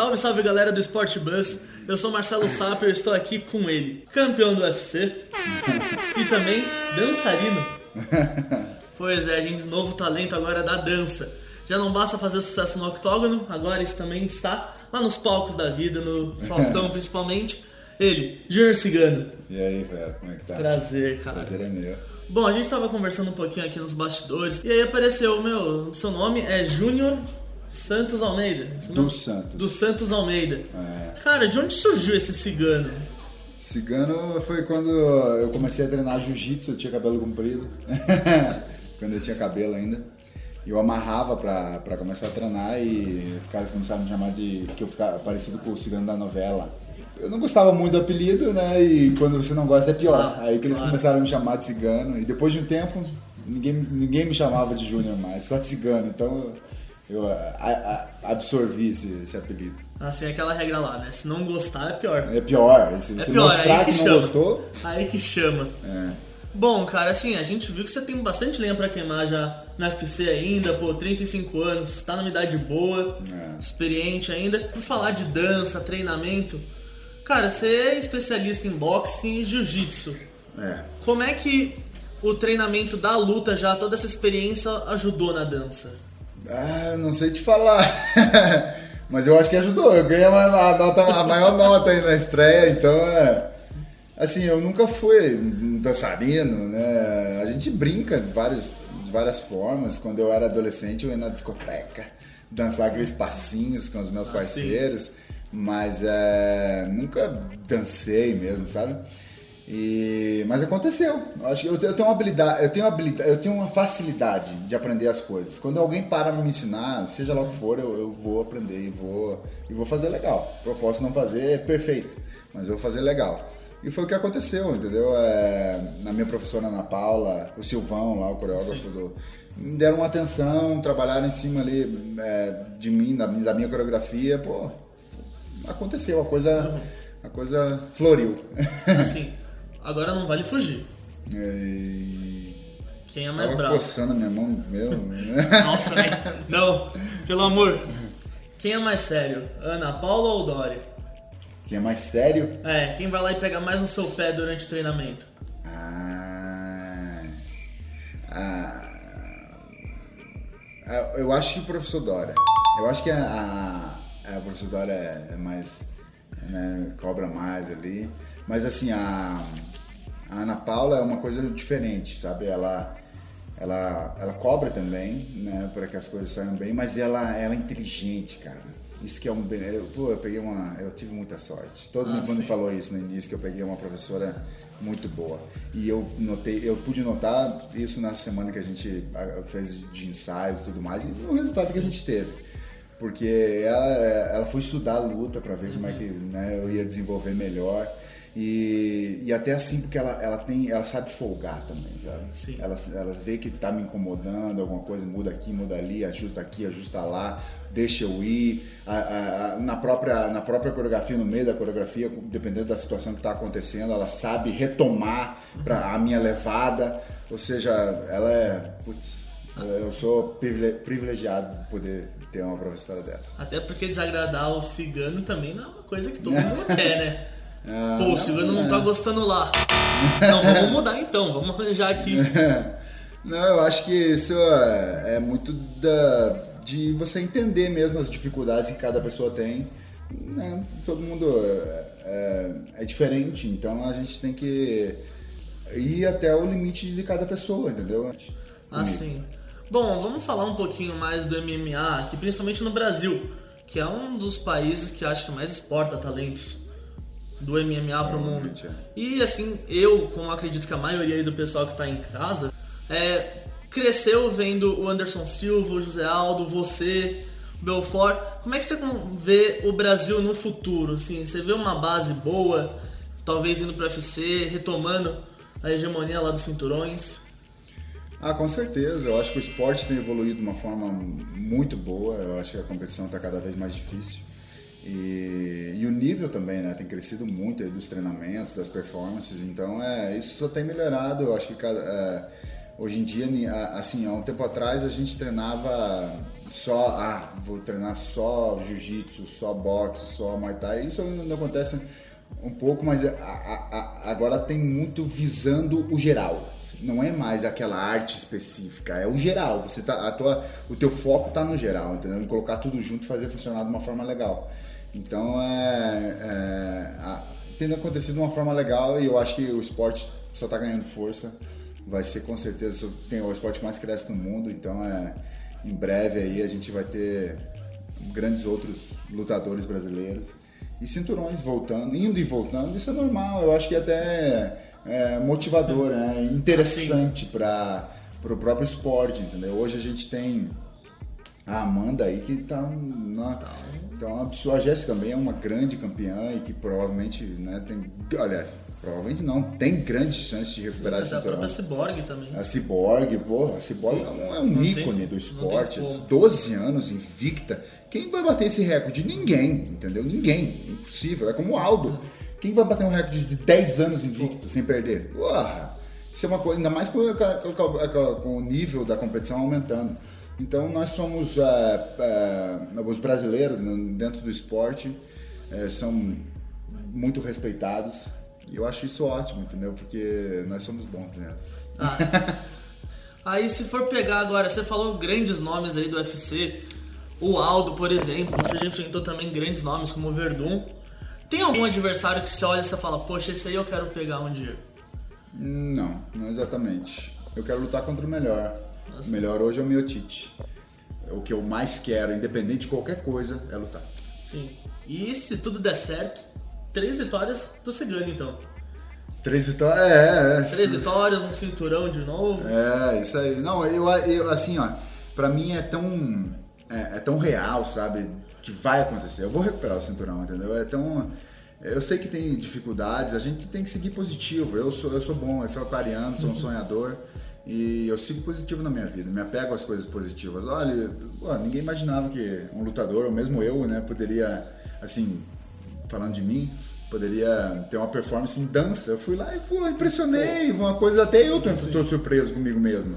Salve, salve galera do Sport Bus. Eu sou Marcelo Saper e estou aqui com ele, campeão do UFC e também dançarino. Pois é, a gente, novo talento agora da dança. Já não basta fazer sucesso no octógono, agora isso também está lá nos palcos da vida, no Faustão principalmente. Ele, Júnior Cigano. E aí, velho, como é que tá? Prazer, cara. Prazer é meu. Bom, a gente tava conversando um pouquinho aqui nos bastidores e aí apareceu, meu, o seu nome é Júnior Santos Almeida. Dos Santos. Do Santos Almeida. É. Cara, de onde surgiu esse cigano? Cigano foi quando eu comecei a treinar jiu-jitsu, eu tinha cabelo comprido. quando eu tinha cabelo ainda. E eu amarrava pra, pra começar a treinar e os caras começaram a me chamar de. que eu ficava parecido com o cigano da novela. Eu não gostava muito do apelido, né? E quando você não gosta é pior. Ah, Aí que eles claro. começaram a me chamar de cigano. E depois de um tempo, ninguém, ninguém me chamava de Júnior mais, só de cigano. Então eu a- a- absorvi esse, esse apelido. Assim, aquela regra lá, né? Se não gostar, é pior. É pior, se você pior, mostrar aí que, que não gostou, Aí que chama. é. Bom, cara, assim, a gente viu que você tem bastante lenha pra queimar já no UFC ainda, pô, 35 anos, tá numa idade boa, É. experiente ainda. Por falar de dança, treinamento, cara, você é especialista em boxe e jiu-jitsu. É. Como é que o treinamento da luta já, toda essa experiência ajudou na dança? Ah, não sei te falar. Mas eu acho que ajudou. Eu ganhei uma, a, nota, a maior nota aí na estreia, então é. Assim, eu nunca fui um dançarino, né? A gente brinca de, vários, de várias formas. Quando eu era adolescente, eu ia na discoteca dançar aqueles passinhos com os meus Ah, parceiros, mas é, nunca dancei mesmo, sabe? E, mas aconteceu. Eu Acho que eu, eu tenho uma habilidade, eu tenho uma habilidade, eu tenho uma facilidade de aprender as coisas. Quando alguém para me ensinar, seja lá o que for, eu, eu vou aprender e vou e vou fazer legal. Eu posso não fazer perfeito, mas eu vou fazer legal. E foi o que aconteceu, entendeu? É, na minha professora Ana Paula, o Silvão lá, o coreógrafo do me deram uma atenção, trabalharam em cima ali é, de mim, da, da minha coreografia, pô, aconteceu, a coisa, a coisa floriu. Assim, agora não vale fugir. E... Quem é mais Tava bravo? coçando a minha mão, meu. Nossa, né? Não, pelo amor. Quem é mais sério, Ana Paula ou Dória? Que é mais sério? É, quem vai lá e pega mais no seu pé durante o treinamento? Ah, ah, ah, eu acho que o professor Dora. Eu acho que a, a, a professora Dora é, é mais. né, cobra mais ali. Mas assim, a, a Ana Paula é uma coisa diferente, sabe? Ela. Ela, ela cobra também, né, para que as coisas saiam bem, mas ela, ela é inteligente, cara. Isso que é um. Eu, pô, eu peguei uma. Eu tive muita sorte. Todo Ah, mundo sim. falou isso no início, que eu peguei uma professora muito boa. E eu notei, eu pude notar isso na semana que a gente fez de ensaios e tudo mais, e no resultado que a gente teve. Porque ela, ela foi estudar a luta para ver como é que né, eu ia desenvolver melhor. E, e até assim, porque ela, ela tem, ela sabe folgar também, sabe? Sim. Ela, ela vê que tá me incomodando, alguma coisa, muda aqui, muda ali, ajusta aqui, ajusta lá, deixa eu ir. A- a- a- na, própria, na própria coreografia, no meio da coreografia, dependendo da situação que está acontecendo, ela sabe retomar para a minha levada. Ou seja, ela é. Putz, eu sou privile- privilegiado de poder ter uma professora dessa. Até porque desagradar o cigano também não é uma coisa que todo mundo quer, né? Ah, Pô, o não, cigano não é. tá gostando lá. Não, vamos mudar então, vamos arranjar aqui. Não, eu acho que isso é, é muito da, de você entender mesmo as dificuldades que cada pessoa tem. né? Todo mundo é, é- é diferente, então a gente tem que ir até o limite de cada pessoa, entendeu? Assim. Bom, vamos falar um pouquinho mais do MMA aqui, principalmente no Brasil, que é um dos países que acho que mais exporta talentos do MMA pro mundo. É. E assim, eu, como acredito que a maioria do pessoal que tá em casa, é, cresceu vendo o Anderson Silva, o José Aldo, você, o Belfort. Como é que você vê o Brasil no futuro? Assim, você vê uma base boa, talvez indo pro UFC, retomando a hegemonia lá dos cinturões? Ah, com certeza. Eu acho que o esporte tem evoluído de uma forma muito boa. Eu acho que a competição está cada vez mais difícil. E, e o nível também, né? Tem crescido muito dos treinamentos, das performances. Então, é, isso só tem melhorado. Eu acho que cada, é, Hoje em dia, assim, há um tempo atrás a gente treinava só, ah, vou treinar só jiu-jitsu, só boxe, só muay thai. Isso não acontece um pouco, mas a, a, a, agora tem muito visando o geral. Não é mais aquela arte específica, é o geral. Você tá, a tua, o teu foco está no geral, entendeu? Em colocar tudo junto e fazer funcionar de uma forma legal. Então, é, é, tendo acontecido de uma forma legal e eu acho que o esporte só está ganhando força. Vai ser com certeza tem o esporte mais cresce no mundo, então é em breve aí a gente vai ter grandes outros lutadores brasileiros. E cinturões voltando, indo e voltando, isso é normal, eu acho que até é motivador, é interessante para o próprio esporte, entendeu? Hoje a gente tem a Amanda aí que tá na, então a Jéssica também é uma grande campeã e que provavelmente, né, tem, aliás, Provavelmente não. Tem grandes chances de recuperar esse cinturão. A Cyborg também. A Cyborg, pô, a Cyborg é um não ícone tem, do esporte. 12 anos invicta. Quem vai bater esse recorde? Ninguém, entendeu? Ninguém. Impossível. É como o Aldo. Quem vai bater um recorde de 10 anos invicto sem perder? Porra! Isso é uma coisa, ainda mais com, com, com o nível da competição aumentando. Então nós somos uh, uh, os brasileiros né, dentro do esporte uh, são muito respeitados e eu acho isso ótimo, entendeu? Porque nós somos bons nessa. Ah, aí se for pegar agora, você falou grandes nomes aí do UFC, o Aldo, por exemplo, você já enfrentou também grandes nomes como o Verdun. Tem algum adversário que você olha e você fala, poxa, esse aí eu quero pegar um dia? Não, não exatamente. Eu quero lutar contra o melhor. O melhor hoje é o Miotite. O que eu mais quero, independente de qualquer coisa, é lutar. Sim. E se tudo der certo, Três vitórias do Cigano, então. Três vitórias, é, é. Três vitórias, um cinturão de novo. É, isso aí. Não, eu, eu assim, ó, pra mim é tão, é, é, tão real, sabe, que vai acontecer. Eu vou recuperar o cinturão, entendeu? É tão... Eu sei que tem dificuldades, a gente tem que seguir positivo. Eu sou, eu sou bom, eu sou aquariano, sou um uhum. sonhador e eu sigo positivo na minha vida, me apego às coisas positivas. Olha, pô, ninguém imaginava que um lutador, ou mesmo eu, né, poderia, assim, falando de mim, poderia ter uma performance em dança. Eu fui lá e pô, impressionei, uma coisa até eu estou surpreso comigo mesmo.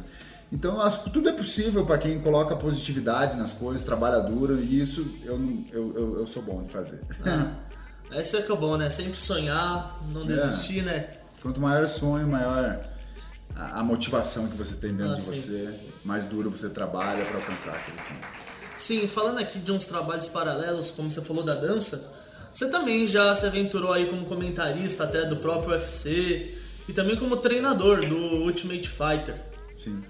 Então, acho que tudo é possível para quem coloca positividade nas coisas, trabalha duro, e isso eu, eu, eu, eu sou bom de fazer. Ah, esse é que é bom, né? Sempre sonhar, não é. desistir, é. né? Quanto maior o sonho, maior a, a motivação que você tem dentro ah, de sim. você, mais duro você trabalha para alcançar aquele sonho. Sim, falando aqui de uns trabalhos paralelos, como você falou da dança, você também já se aventurou aí como comentarista até do próprio UFC e também como treinador do Ultimate Fighter. Sim.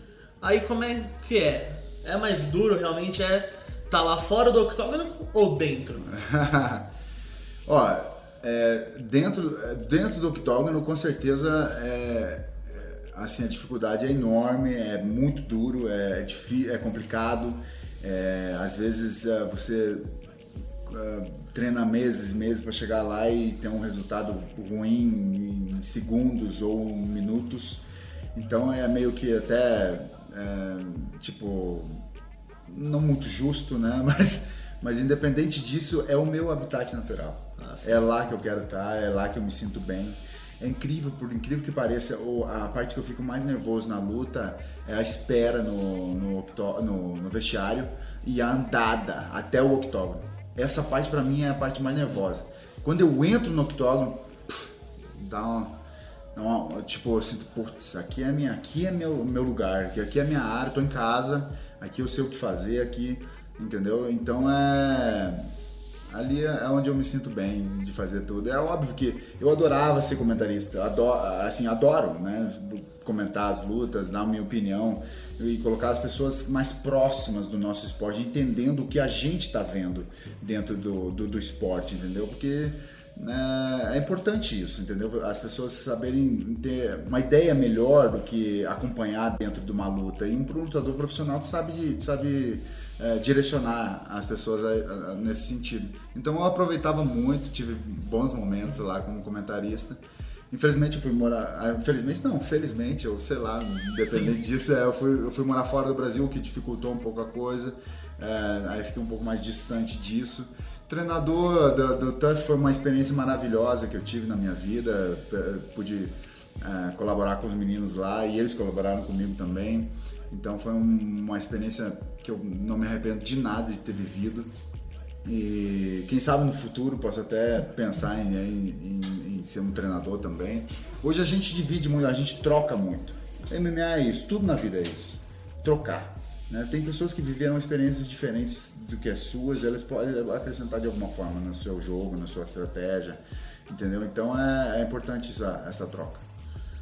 Aí como é que é? É mais duro realmente? É tá lá fora do octógono ou dentro? Ó, é, dentro, dentro do octógono com certeza é, é, assim, a dificuldade é enorme, é muito duro, é, é, difícil, é complicado. É, às vezes é, você uh, treina meses e meses para chegar lá e ter um resultado ruim em segundos ou minutos. Então é meio que até é, tipo não muito justo, né? Mas, mas independente disso é o meu habitat natural. Ah, é lá que eu quero estar, é lá que eu me sinto bem. É incrível, por incrível que pareça, a parte que eu fico mais nervoso na luta é a espera no, no, no, no vestiário e a andada até o octógono essa parte para mim é a parte mais nervosa. Quando eu entro no octógono, dá uma, tipo, eu sinto, putz, aqui é minha, aqui é meu, meu lugar, aqui, aqui é minha área, tô em casa, aqui eu sei o que fazer, aqui, entendeu? Então é ali é onde eu me sinto bem de fazer tudo. É óbvio que eu adorava ser comentarista, adoro, assim, adoro, né, comentar as lutas, dar a minha opinião e colocar as pessoas mais próximas do nosso esporte, entendendo o que a gente está vendo dentro do, do, do, esporte, entendeu? Porque né, é importante isso, entendeu? As pessoas saberem ter uma ideia melhor do que acompanhar dentro de uma luta. E um lutador profissional sabe, sabe é, direcionar as pessoas a, a, nesse sentido. Então eu aproveitava muito, tive bons momentos lá como comentarista. Infelizmente eu fui morar. Ah, infelizmente não, felizmente, eu sei lá, independente disso, é, eu, fui, eu fui morar fora do Brasil, o que dificultou um pouco a coisa. É, aí fiquei um pouco mais distante disso. Treinador do, do TUF foi uma experiência maravilhosa que eu tive na minha vida. Pude é, colaborar com os meninos lá e eles colaboraram comigo também. Então foi um, uma experiência que eu não me arrependo de nada de ter vivido. E quem sabe no futuro posso até pensar em, em, em, ser um treinador também. Hoje a gente divide muito, a gente troca muito. MMA é isso, tudo na vida é isso. Trocar. Né? Tem pessoas que viveram experiências diferentes do que as suas, elas podem acrescentar de alguma forma no seu jogo, na sua estratégia, entendeu? Então é, é importante essa, essa troca.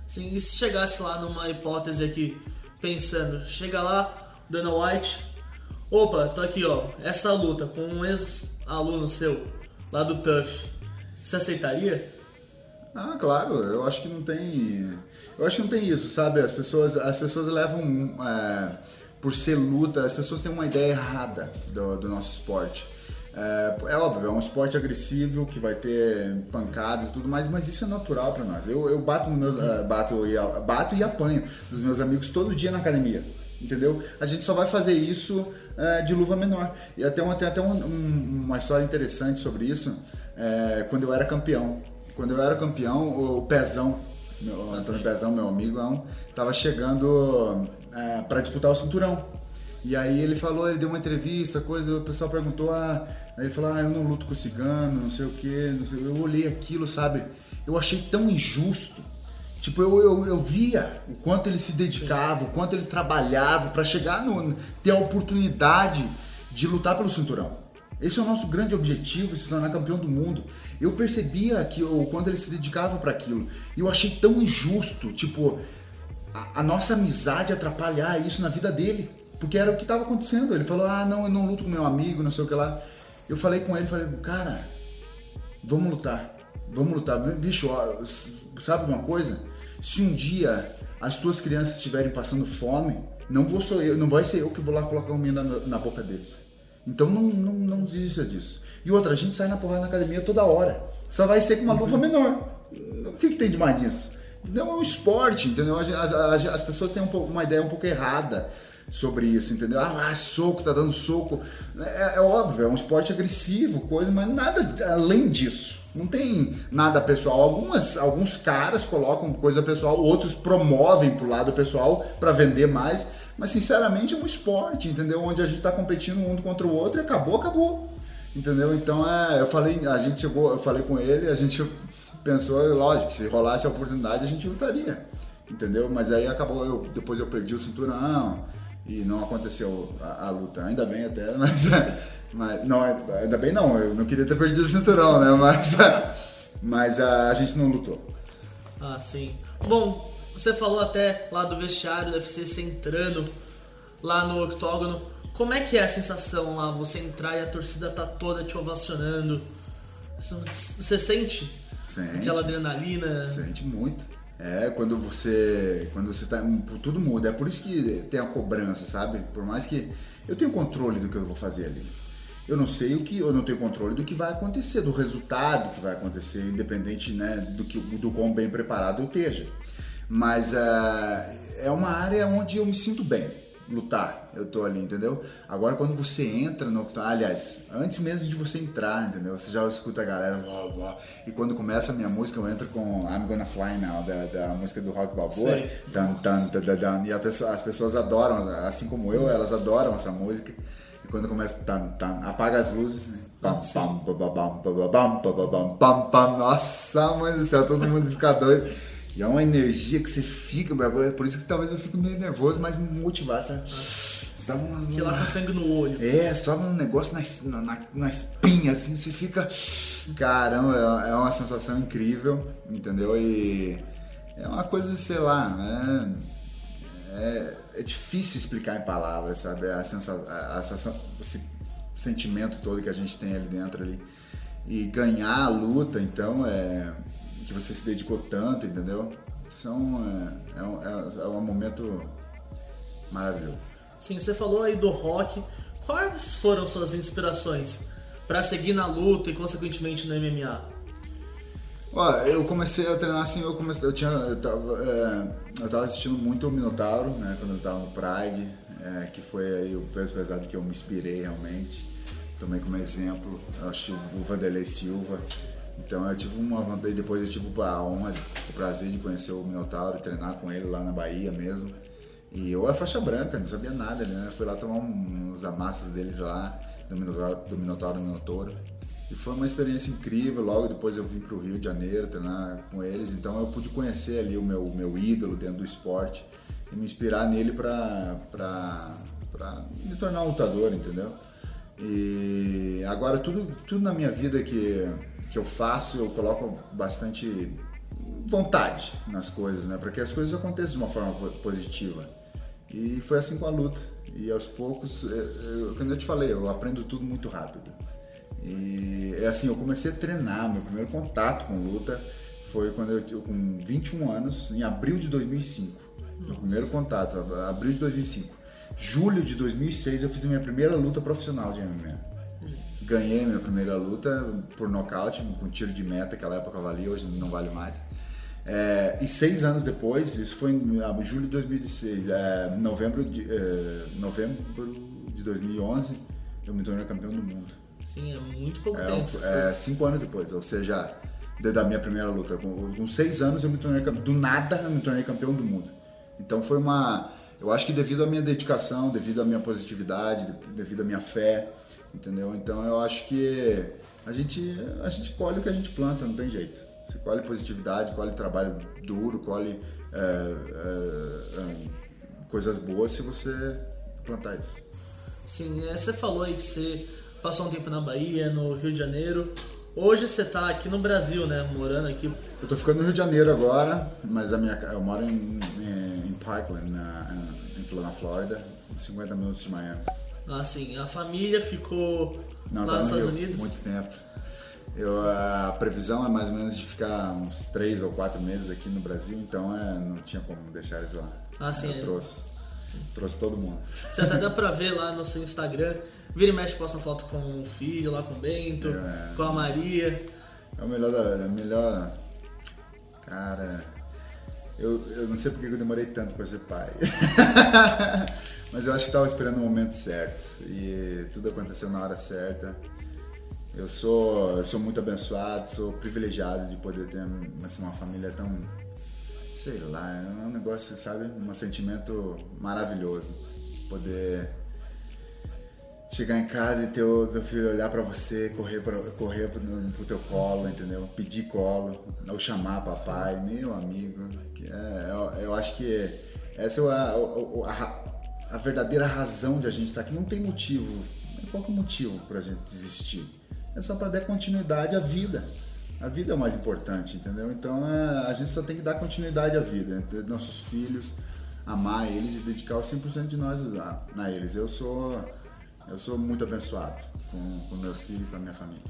Sim, e se chegasse lá numa hipótese aqui, pensando, chega lá, Dana White, opa, tô aqui ó, essa luta com um ex-aluno seu, lá do TUF, você aceitaria? Ah, claro, eu acho que não tem. Eu acho que não tem isso, sabe? As pessoas, as pessoas levam. É, por ser luta, as pessoas têm uma ideia errada do, do nosso esporte. É, é, óbvio, é um esporte agressivo que vai ter pancadas e tudo mais, mas isso é natural para nós. Eu, eu bato, meus, uh, bato, e, bato e apanho dos meus amigos todo dia na academia, entendeu? A gente só vai fazer isso uh, de luva menor. E até tem até um, um, uma história interessante sobre isso, é, quando eu era campeão. Quando eu era campeão, o Pezão, meu, Antônio Pezão, meu amigo, estava chegando para disputar o cinturão. E aí ele falou, ele deu uma entrevista, coisa, o pessoal perguntou, ah, aí ele falou, ah, eu não luto com cigano, não sei o que, eu olhei aquilo, sabe? Eu achei tão injusto. Tipo, eu, eu, eu via o quanto ele se dedicava, o quanto ele trabalhava para chegar no. ter a oportunidade de lutar pelo cinturão. Esse é o nosso grande objetivo, se tornar campeão do mundo. Eu percebia que o quanto ele se dedicava para aquilo. E eu achei tão injusto, tipo, a, a nossa amizade atrapalhar isso na vida dele. Porque era o que estava acontecendo. Ele falou: ah, não, eu não luto com meu amigo, não sei o que lá. Eu falei com ele, falei, cara, vamos lutar. Vamos lutar. Bicho, ó, sabe uma coisa? Se um dia as tuas crianças estiverem passando fome, não vou sou eu, não vai ser eu que vou lá colocar comida na, na boca deles. Então não, não, não desista disso. E outra, a gente sai na porrada na academia toda hora. Só vai ser com uma luva menor. O que, que tem de mais nisso? Não é um esporte, entendeu? As, as, as pessoas têm um pouco, uma ideia um pouco errada sobre isso, entendeu? Ah, soco, tá dando soco. É, é, óbvio, é um esporte agressivo, coisa, mas nada além disso. Não tem nada pessoal. Algumas, alguns caras colocam coisa pessoal, outros promovem pro lado pessoal para vender mais. Mas sinceramente é um esporte, entendeu? Onde a gente está competindo um contra o outro e acabou, acabou. Entendeu? Então é, eu falei, a gente chegou, eu falei com ele, a gente pensou, lógico, se rolasse a oportunidade a gente lutaria, entendeu? Mas aí acabou, eu, depois eu perdi o cinturão e não aconteceu a, a luta. Ainda bem até, mas, mas não, ainda bem não, eu não queria ter perdido o cinturão, né? Mas, mas a, a gente não lutou. Ah, sim. Bom, você falou até lá do vestiário do UFC você entrando lá no octógono. Como é que é a sensação lá, você entrar e a torcida tá toda te ovacionando? Você sente Sente. Aquela adrenalina. Sente muito. É, quando você. Quando você tá. Tudo muda. É por isso que tem a cobrança, sabe? Por mais que. Eu tenho controle do que eu vou fazer ali. Eu não sei o que. Eu não tenho controle do que vai acontecer, do resultado que vai acontecer, independente né, do, que, do quão bem preparado eu esteja. Mas uh, é uma área onde eu me sinto bem lutar. Eu tô ali, entendeu? Agora quando você entra no. Aliás, antes mesmo de você entrar, entendeu? Você já escuta a galera. Blá, blá, e quando começa a minha música, eu entro com I'm Gonna Fly Now, da, da música do Rock Balboa. Dan, dan, dan, dan, e pessoa, as pessoas adoram, assim como eu, elas adoram essa música. E quando começa. Tan, tan, apaga as luzes, né? Pam, pam, pam, pam, pam, pam, pam, pam, pam, nossa, mãe do céu, todo mundo fica doido. E é uma energia que você fica, por isso que talvez eu fico meio nervoso, mas motivado, sabe? Você dá umas, que lá com sangue no olho. É, só um negócio na, na, na espinha, assim, você fica. Caramba, é, é uma sensação incrível, entendeu? E é uma coisa, sei lá, né? É, é difícil explicar em palavras, sabe? A sensação, a sensação, esse sentimento todo que a gente tem ali dentro ali. E ganhar a luta, então, é que você se dedicou tanto, entendeu? São, é, é, um, é, é um momento maravilhoso. Sim, você falou aí do rock. Quais foram suas inspirações para seguir na luta e consequentemente no MMA? Ó, eu comecei a treinar assim, eu comecei, eu tinha, eu tava, é, eu tava assistindo muito o Minotauro, né, quando eu tava no Pride, é, que foi aí o peso pesado que eu me inspirei realmente. Tomei como exemplo, eu acho o Vanderlei Silva, Então eu tive uma vantagem, depois eu tive a honra, o prazer de conhecer o Minotauro treinar com ele lá na Bahia mesmo. E eu a faixa branca, não sabia nada, né? Fui lá tomar uns amassos deles lá, do Minotauro, do Minotauro Minotouro. E foi uma experiência incrível. Logo depois eu vim para o Rio de Janeiro treinar com eles, então eu pude conhecer ali o meu, meu ídolo dentro do esporte e me inspirar nele para me tornar um lutador, entendeu? E agora tudo, tudo na minha vida que, que eu faço, eu coloco bastante vontade nas coisas, né? Para que as coisas aconteçam de uma forma positiva. E foi assim com a luta. E aos poucos, é, eu, quando eu te falei, eu aprendo tudo muito rápido. E é assim, eu comecei a treinar, meu primeiro contato com luta foi quando eu, com 21 anos, em abril de 2005. Meu primeiro contato, abril de 2005. Julho de 2006 eu fiz a minha primeira luta profissional de MMA. Ganhei minha primeira luta por nocaute, com tiro de meta, aquela época valia, hoje não vale mais. É, e seis anos depois, isso foi em ah, julho de 2006, é, novembro, de, é, novembro de 2011, eu me tornei campeão do mundo. Sim, é muito pouco é, tempo. É, cinco anos depois, ou seja, da minha primeira luta. Com, com seis anos eu me tornei do nada eu me tornei campeão do mundo. Então foi uma, eu acho que devido à minha dedicação, devido à minha positividade, devido à minha fé, entendeu? Então eu acho que a gente a gente colhe o que a gente planta, não tem jeito. Você colhe positividade, colhe trabalho duro, colhe é, é, é, coisas boas se você plantar isso. Sim, é, você falou aí que você passou um tempo na Bahia, no Rio de Janeiro. Hoje você está aqui no Brasil, né? Morando aqui. Eu estou ficando no Rio de Janeiro agora, mas a minha, eu moro em, em Parkland, na, em, na Flórida, 50 minutos de Miami. Ah, sim. A família ficou Não, lá nos no Estados Rio, Unidos? Muito tempo. Eu, a previsão é mais ou menos de ficar uns 3 ou 4 meses aqui no Brasil, então é, não tinha como deixar eles lá. Ah, sim. Eu é. trouxe. Trouxe todo mundo. Você até dá pra ver lá no seu Instagram. Vira e mexe, posta foto com o filho, lá com o Bento, É. com a Maria. É o melhor da. É o melhor. Cara. Eu, eu não sei porque eu demorei tanto pra ser pai. Mas eu acho que tava esperando o momento certo. E tudo aconteceu na hora certa. Eu sou, eu sou muito abençoado, sou privilegiado de poder ter assim, uma família tão. Sei lá, é um negócio, sabe? Um sentimento maravilhoso. Poder chegar em casa e ter o teu filho olhar pra você, correr, pra, correr pro, pro teu colo, entendeu? Pedir colo, ou chamar papai, meu amigo. é, eu, eu acho que essa é a, a, a, verdadeira razão de a gente estar aqui. Não tem motivo, não tem qualquer motivo pra gente desistir. É só pra dar continuidade à vida. A vida é o mais importante, entendeu? Então é, a gente só tem que dar continuidade à vida, nossos filhos, amar eles e dedicar o 100% de nós a, a eles. Eu sou eu sou muito abençoado com, com meus filhos e a minha família.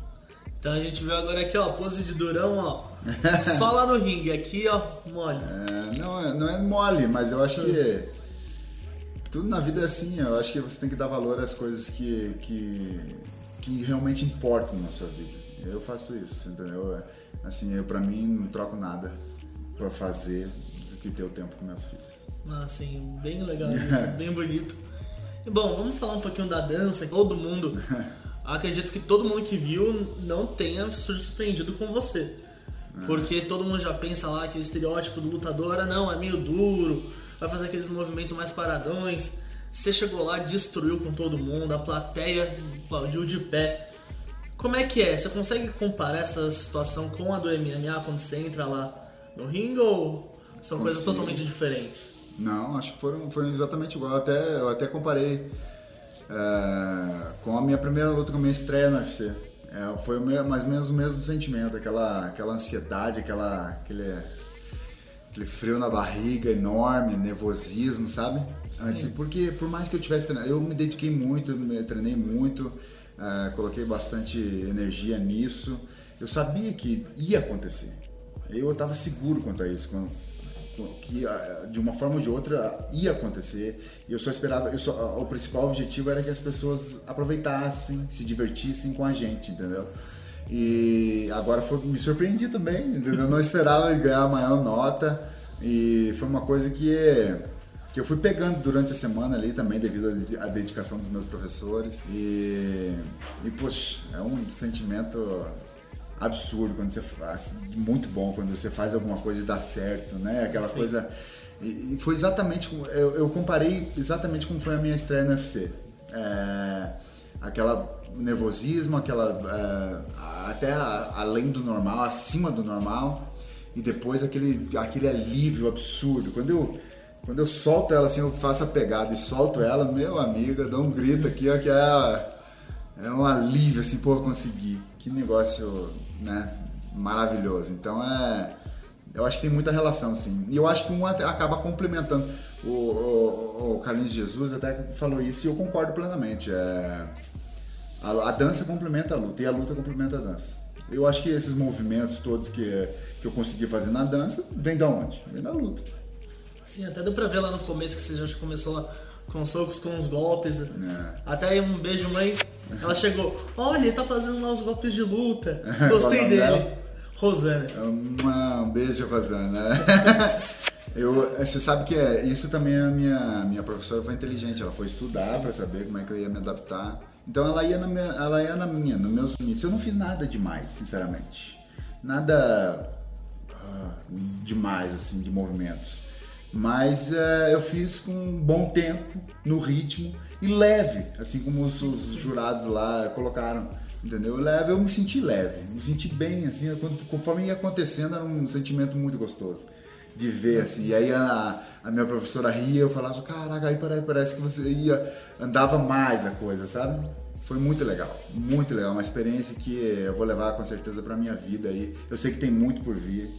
Então a gente viu agora aqui, ó, pose de durão, ó. Só lá no ringue, aqui, ó, mole. É, não, é- não é mole, mas eu acho que tudo na vida é assim. Eu acho que você tem que dar valor às coisas que, que, que realmente importam na sua vida. Eu faço isso, entendeu? É, Assim, eu pra mim não troco nada pra fazer do que ter o tempo com meus filhos. Ah, Assim, bem legal isso, bem bonito. Bom, vamos falar um pouquinho da dança. Todo mundo, acredito que todo mundo que viu não tenha surpreendido com você. Porque todo mundo já pensa lá aquele estereótipo do lutador, ah, não, é meio duro, vai fazer aqueles movimentos mais paradões. Você chegou lá, destruiu com todo mundo, a plateia aplaudiu de pé. Como é que é? Você consegue comparar essa situação com a do MMA quando você entra lá no ringue ou são coisas Consigo. totalmente diferentes? Não, acho que foram, foram exatamente igual. Eu até, eu até comparei é, com a minha primeira luta, com a minha estreia no UFC. É, foi mais ou menos o mesmo sentimento, aquela, aquela ansiedade, aquela, aquele, aquele frio na barriga enorme, nervosismo, sabe? Assim, porque por mais que eu tivesse treinado, eu me dediquei muito, me treinei muito, é, coloquei bastante energia nisso. Eu sabia que ia acontecer. Eu estava seguro quanto a isso. Quando, que ah, de uma forma ou de outra ia acontecer. E eu só esperava, eu só, ah, o principal objetivo era que as pessoas aproveitassem, se divertissem com a gente, entendeu? E agora foi, me surpreendi também, entendeu? Eu não esperava ganhar a maior nota e foi uma coisa que que eu fui pegando durante a semana ali também devido à dedicação dos meus professores e e poxa, é um sentimento absurdo quando você faz, muito bom quando você faz alguma coisa e dá certo, né? Aquela Sim. coisa. E, foi exatamente. Eu, eu comparei exatamente como foi a minha estreia no UFC. É, aquela nervosismo, aquela. é, até além do normal, acima do normal. E depois aquele, aquele alívio absurdo. Quando eu. Quando eu solto ela assim, eu faço a pegada e solto ela, meu amigo, dou um grito aqui, ó, que é, é um alívio, assim, pô, eu consegui. Que negócio, né, maravilhoso. Então é. Eu acho que tem muita relação, sim. E eu acho que um acaba complementando. O, o, o Carlinhos Jesus até falou isso e eu concordo plenamente. É, a, a dança complementa a luta e a luta complementa a dança. Eu acho que esses movimentos todos que, que eu consegui fazer na dança, vem da onde? Vem da luta. Sim, até deu pra ver lá no começo que você já começou com socos, com os golpes. É. Até aí um beijo, mãe. Ela chegou, olha, ele tá fazendo lá os golpes de luta. Gostei dele. dela? Rosana. Uma, um beijo, Rosana. Eu, você sabe que é, isso também a minha, minha professora foi inteligente, ela foi estudar para saber como é que eu ia me adaptar. Então ela ia na minha, ela ia na minha, nos meus limites. Eu não fiz nada demais, sinceramente. Nada ah, demais assim de movimentos. Mas eh, eu fiz com um bom tempo, no ritmo e leve, assim como os, os jurados lá colocaram. Entendeu? Leve, eu me senti leve, me senti bem, assim, quando- conforme ia acontecendo, era um sentimento muito gostoso de ver, assim. E aí a, a minha professora ria, eu falava, caraca, aí parece, parece que você ia, andava mais a coisa, sabe? Foi muito legal, muito legal, uma experiência que eu vou levar com certeza pra minha vida aí. Eu sei que tem muito por vir,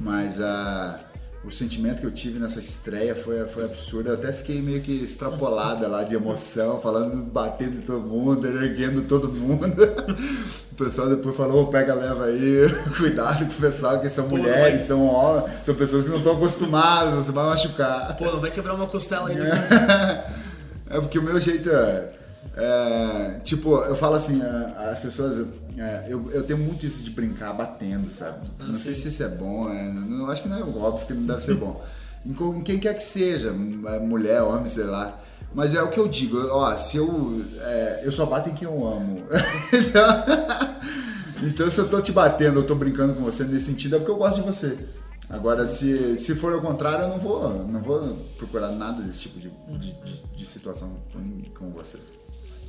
mas a o sentimento que eu tive nessa estreia foi, foi absurdo. Eu até fiquei meio que extrapolada lá de emoção, falando, batendo em todo mundo, erguendo todo mundo. O pessoal depois falou, "Ô, pega, leva aí, cuidado com o pessoal, que são Pô, mulheres, vai- são homens, são pessoas que não estão acostumadas, você vai machucar. Pô, não vai quebrar uma costela aí. do- É porque o meu jeito é. É, tipo, eu falo assim, é, as pessoas. é, eu, eu tenho muito isso de brincar batendo, sabe? Ah, não sei sim. se isso é bom, é, não, acho que não é óbvio que não deve ser bom. Em, quem quer que seja, mulher, homem, sei lá. Mas é o que eu digo, ó, se eu. é, eu só bato em quem eu amo. então, então, se eu tô te batendo, eu tô brincando com você nesse sentido, é porque eu gosto de você. Agora, se, se for ao contrário, eu não vou, não vou procurar nada desse tipo de, de, de- de situação com, você.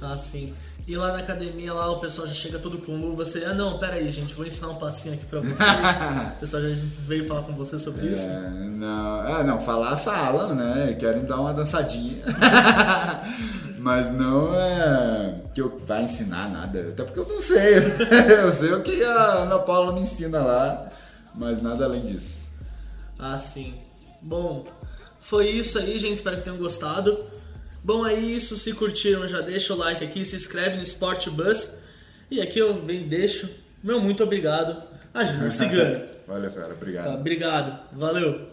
Ah, sim. E lá na academia, lá o pessoal já chega todo com luva. Você, ah, não, pera aí, gente, vou ensinar um passinho aqui pra vocês. o pessoal já veio falar com você sobre isso. É, não, é, não, falar, falam, né? Querem dar uma dançadinha. Mas não é que eu vai ensinar nada. Até porque eu não sei. Eu sei o que a Ana Paula me ensina lá, mas nada além disso. Ah, sim. Bom, foi isso aí, gente. Espero que tenham gostado. Bom, é isso. Se curtiram, já deixa o like aqui, se inscreve no Sport Bus. E aqui eu venho deixo meu muito obrigado a Júnior Cigano. Valeu, fera. Obrigado. Tá, obrigado. Valeu.